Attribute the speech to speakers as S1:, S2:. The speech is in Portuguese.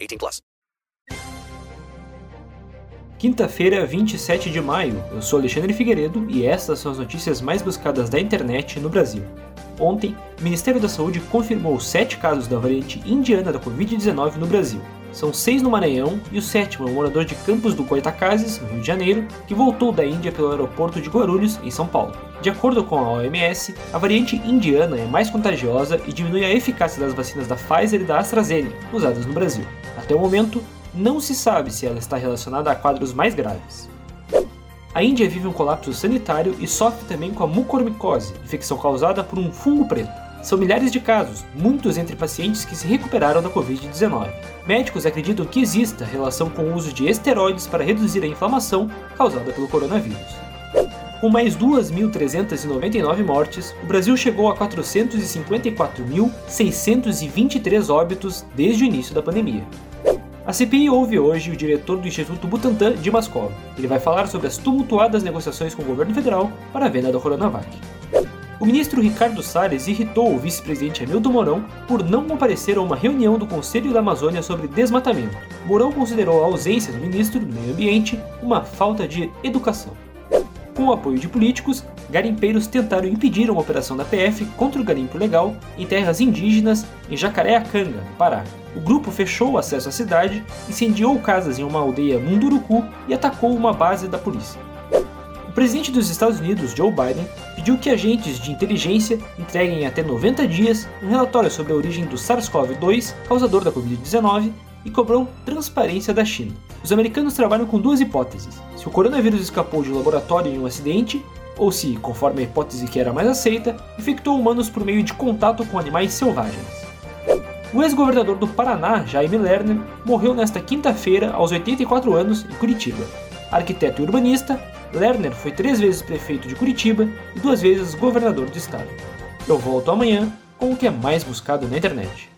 S1: 18 plus.
S2: Quinta-feira, 27 de maio. Eu sou Alexandre Figueiredo e estas são as notícias mais buscadas da internet no Brasil. Ontem, o Ministério da Saúde confirmou sete casos da variante indiana da Covid-19 no Brasil. São seis no Maranhão e o sétimo é um morador de Campos do Goitacazes, no Rio de Janeiro, que voltou da Índia pelo aeroporto de Guarulhos, em São Paulo. De acordo com a OMS, a variante indiana é mais contagiosa e diminui a eficácia das vacinas da Pfizer e da AstraZeneca, usadas no Brasil. Até o momento, não se sabe se ela está relacionada a quadros mais graves. A Índia vive um colapso sanitário e sofre também com a mucormicose, infecção causada por um fungo preto. São milhares de casos, muitos entre pacientes que se recuperaram da Covid-19. Médicos acreditam que exista relação com o uso de esteroides para reduzir a inflamação causada pelo coronavírus. Com mais 2.399 mortes, o Brasil chegou a 454.623 óbitos desde o início da pandemia. A CPI ouve hoje o diretor do Instituto Butantan, Dimas Cova. Ele vai falar sobre as tumultuadas negociações com o governo federal para a venda da Coronavac. O ministro Ricardo Salles irritou o vice-presidente Hamilton Mourão por não comparecer a uma reunião do Conselho da Amazônia sobre desmatamento. Mourão considerou a ausência do ministro do Meio Ambiente uma falta de educação. Com o apoio de políticos, garimpeiros tentaram impedir uma operação da PF contra o garimpo ilegal em terras indígenas em Jacareacanga, no Pará. O grupo fechou o acesso à cidade, incendiou casas em uma aldeia Munduruku e atacou uma base da polícia presidente dos Estados Unidos, Joe Biden, pediu que agentes de inteligência entreguem até 90 dias um relatório sobre a origem do SARS-CoV-2, causador da Covid-19, e cobrou transparência da China. Os americanos trabalham com duas hipóteses: se o coronavírus escapou de um laboratório em um acidente, ou se, conforme a hipótese que era mais aceita, infectou humanos por meio de contato com animais selvagens. O ex-governador do Paraná, Jaime Lerner, morreu nesta quinta-feira aos 84 anos em Curitiba. Arquiteto e urbanista, Lerner foi três vezes prefeito de Curitiba e duas vezes governador do estado. Eu volto amanhã com o que é mais buscado na internet.